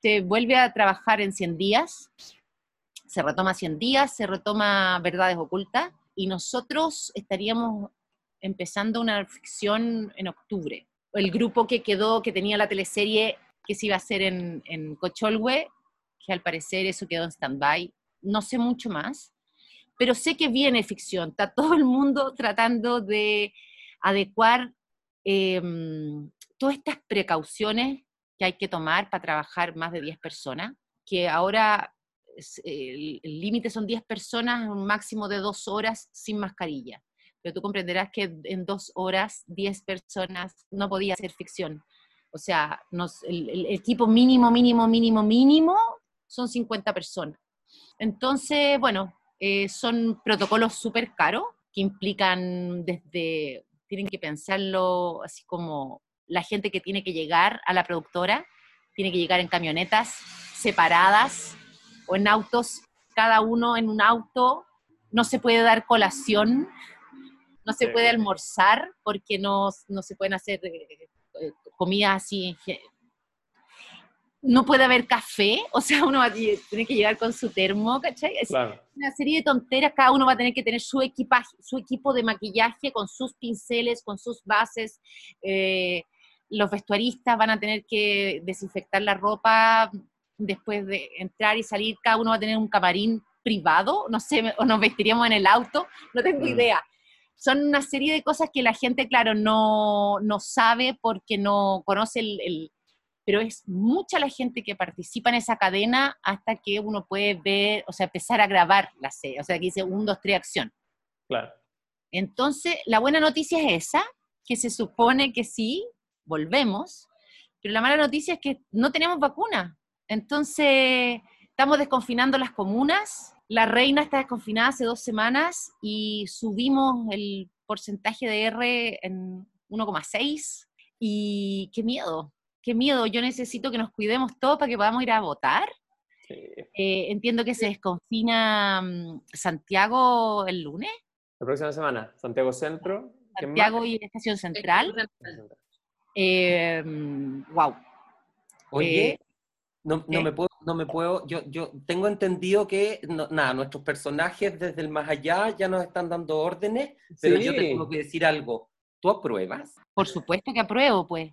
se vuelve a trabajar en 100 días, se retoma 100 días, se retoma Verdades Ocultas, y nosotros estaríamos empezando una ficción en octubre. El grupo que quedó, que tenía la teleserie que se iba a hacer en, en Cocholwe, que al parecer eso quedó en stand-by, no sé mucho más, pero sé que viene ficción, está todo el mundo tratando de adecuar em, todas estas precauciones que hay que tomar para trabajar más de 10 personas, que ahora el límite son 10 personas, un máximo de dos horas sin mascarilla. Pero tú comprenderás que en dos horas 10 personas no podía hacer ficción. O sea, el, el equipo mínimo, mínimo, mínimo, mínimo son 50 personas. Entonces, bueno, eh, son protocolos súper caros que implican desde, tienen que pensarlo así como la gente que tiene que llegar a la productora, tiene que llegar en camionetas separadas o en autos, cada uno en un auto, no se puede dar colación, no se Sí. puede almorzar porque no, no se pueden hacer eh, eh, comidas así. No puede haber café, o sea, uno va a tener que llegar con su termo, ¿cachai? Es Claro. una serie de tonteras, cada uno va a tener que tener su equipaje, su equipo de maquillaje con sus pinceles, con sus bases. eh, los vestuaristas van a tener que desinfectar la ropa después de entrar y salir, cada uno va a tener un camarín privado, no sé, o nos vestiríamos en el auto, no tengo Mm. idea. Son una serie de cosas que la gente, claro, no, no sabe porque no conoce el, el- Pero es mucha la gente que participa en esa cadena hasta que uno puede ver, o sea, empezar a grabar la serie, o sea, que dice un, dos, tres, acción. Claro. Entonces, la buena noticia es esa, que se supone que sí, volvemos, pero la mala noticia es que no tenemos vacuna. Entonces, estamos desconfinando las comunas, la reina está desconfinada hace dos semanas y subimos el porcentaje de R en 1,6 y qué miedo, qué miedo, yo necesito que nos cuidemos todos para que podamos ir a votar. Sí. Eh, entiendo que se desconfina mm, Santiago el lunes. La próxima semana, Santiago Centro. Santiago y Estación Central. Eh, wow. Oye, Eh, no, no me puedo, no me puedo, yo, yo tengo entendido que, no- nada, nuestros personajes desde el más allá ya nos están dando órdenes, pero yo te tengo que decir algo. ¿Tú apruebas? Por supuesto que apruebo, pues.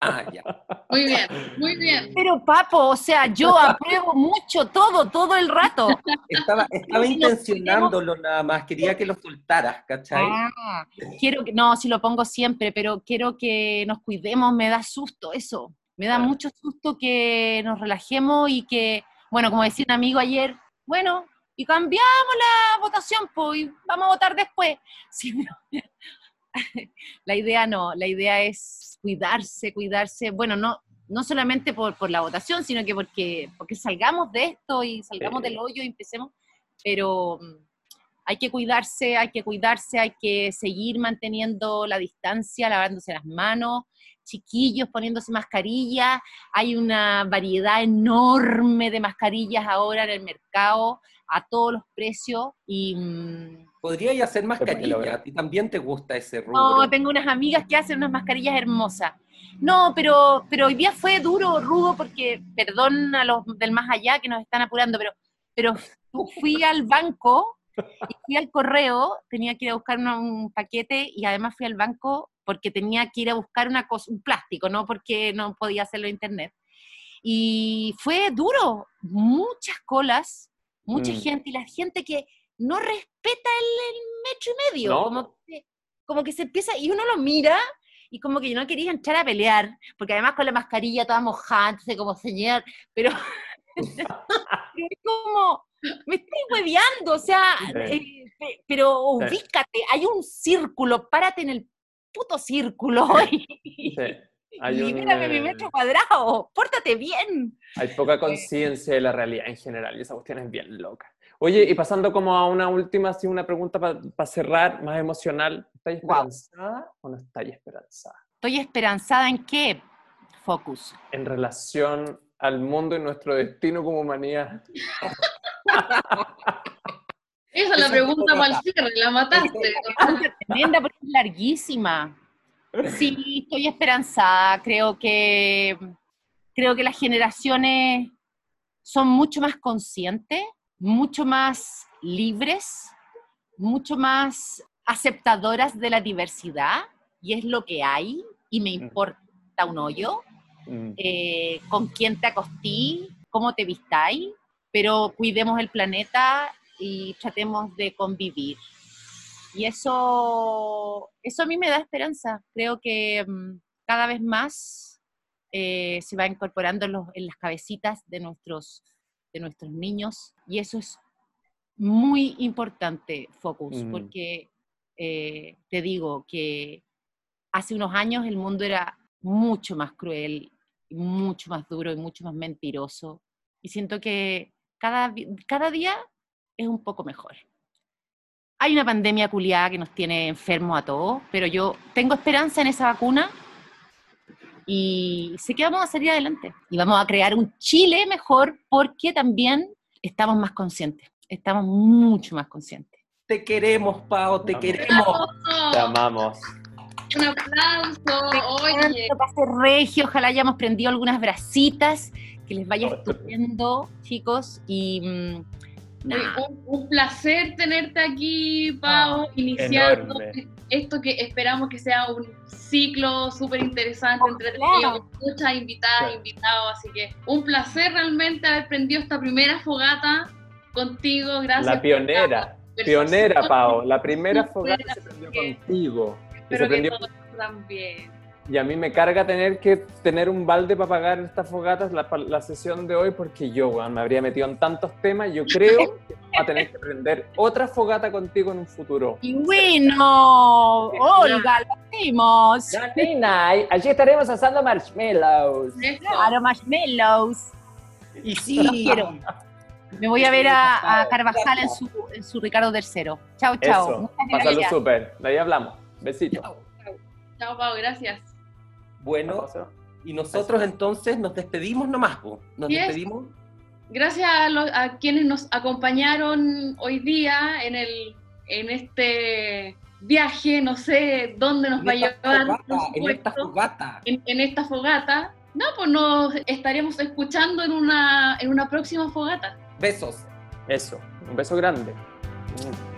Ah, ya. Muy bien, muy bien. Pero papo, o sea, yo apruebo mucho, todo, todo el rato. Estaba, estaba intencionándolo nada más, quería que lo soltaras, ¿cachai? Ah, quiero que, no, si lo pongo siempre, pero quiero que nos cuidemos, me da susto eso. Me da mucho susto que nos relajemos y que, bueno, como decía un amigo ayer, bueno, y cambiamos la votación, pues, y vamos a votar después. Sí, pero- la idea no, la idea es cuidarse, cuidarse, bueno, no, no solamente por, por la votación, sino que porque, porque salgamos de esto y salgamos Sí. del hoyo y empecemos, pero mm, hay que cuidarse, hay que cuidarse, hay que seguir manteniendo la distancia, lavándose las manos, chiquillos poniéndose mascarillas, hay una variedad enorme de mascarillas ahora en el mercado, a todos los precios, y... mm, Podría hacer mascarilla, logra. a ti también te gusta ese rubro. no, tengo unas amigas que hacen unas mascarillas hermosas. No, pero, pero hoy día fue duro, rudo, porque, perdón a los del más allá que nos están apurando, pero, pero fui al banco y fui al correo, tenía que ir a buscar una- un paquete y además fui al banco porque tenía que ir a buscar una cosa, un plástico, no porque no podía hacerlo en internet. Y fue duro, muchas colas, mucha Mm. gente, y la gente que no respeta el, el metro y medio, No. como, que, como que se empieza, y uno lo mira y como que yo no quería entrar a pelear, porque además con la mascarilla toda mojada, entonces como señor, pero es como, me estoy hueveando, o sea, eh, pe- pero ubícate, hay un círculo, párate en el puto círculo y, Sí. Hay, mi eh, metro cuadrado, pórtate bien. hay poca conciencia de la realidad en general y esa cuestión es bien loca. Oye, y pasando como a una última, así una pregunta para cerrar, más emocional. ¿Estáis esperanzada o no estáis esperanzada? Estoy esperanzada en qué, Focus. En relación al mundo y nuestro destino como humanidad. Esa es la pregunta para el cierre, la mataste. Pregunta tremenda porque es larguísima. Sí, estoy esperanzada. Creo que, creo que las generaciones son mucho más conscientes, mucho más libres, mucho más aceptadoras de la diversidad, y es lo que hay, y me importa un hoyo. Mm, eh, con quién te acostí, cómo te vistáis, pero cuidemos el planeta y tratemos de convivir. Y eso, eso a mí me da esperanza. Creo que mm, cada vez más eh, se va incorporando en, los- en las cabecitas de nuestros, de nuestros niños y eso es muy importante, Focus, Mm. porque eh, te digo que hace unos años el mundo era mucho más cruel, mucho más duro y mucho más mentiroso. Y siento que cada, día es un poco mejor. Hay una pandemia culiada que nos tiene enfermos a todos, pero yo tengo esperanza en esa vacuna y sé que vamos a salir adelante. Y vamos a crear un Chile mejor porque también estamos más conscientes, estamos mucho más conscientes. Te queremos, Pau, te queremos. Te amamos. Un aplauso. Oye, pase regio, ojalá hayamos prendido algunas brasitas, que les vaya estupendo, chicos, y mm, nada. un, un placer tenerte aquí, Pau, iniciando enorme. esto que esperamos que sea un ciclo súper interesante, entretenido, claro. con muchas invitadas, Claro. invitados, así que un placer realmente haber prendido esta primera fogata contigo, gracias. La pionera. Pionera. Pau. La primera fogata se prendió que- contigo. Y, se Espero que prendió- todos también. y a mí me carga tener que tener un balde para pagar estas fogatas, la, la sesión de hoy, porque yo, me habría metido en tantos temas. Yo creo que vamos a tener que prender otra fogata contigo en un futuro. Y bueno, Olga, lo hacemos. allí estaremos asando marshmallows. Claro, marshmallows. Y sí, Quiero. Me voy a ver a, a Carvajal en su, en su Ricardo III. Chao, chao. Pásalo súper. De ahí hablamos. Besitos. Chao, Pau, gracias. Bueno, y nosotros entonces nos despedimos nomás, po. Nos despedimos. Gracias a, los- a quienes nos acompañaron hoy día en, el, en este viaje, no sé dónde nos va a En llevar, fogata, en esta fogata. en, en esta fogata. No, pues nos estaremos escuchando en una, en una próxima fogata. Besos. Eso. Un beso grande. Mm.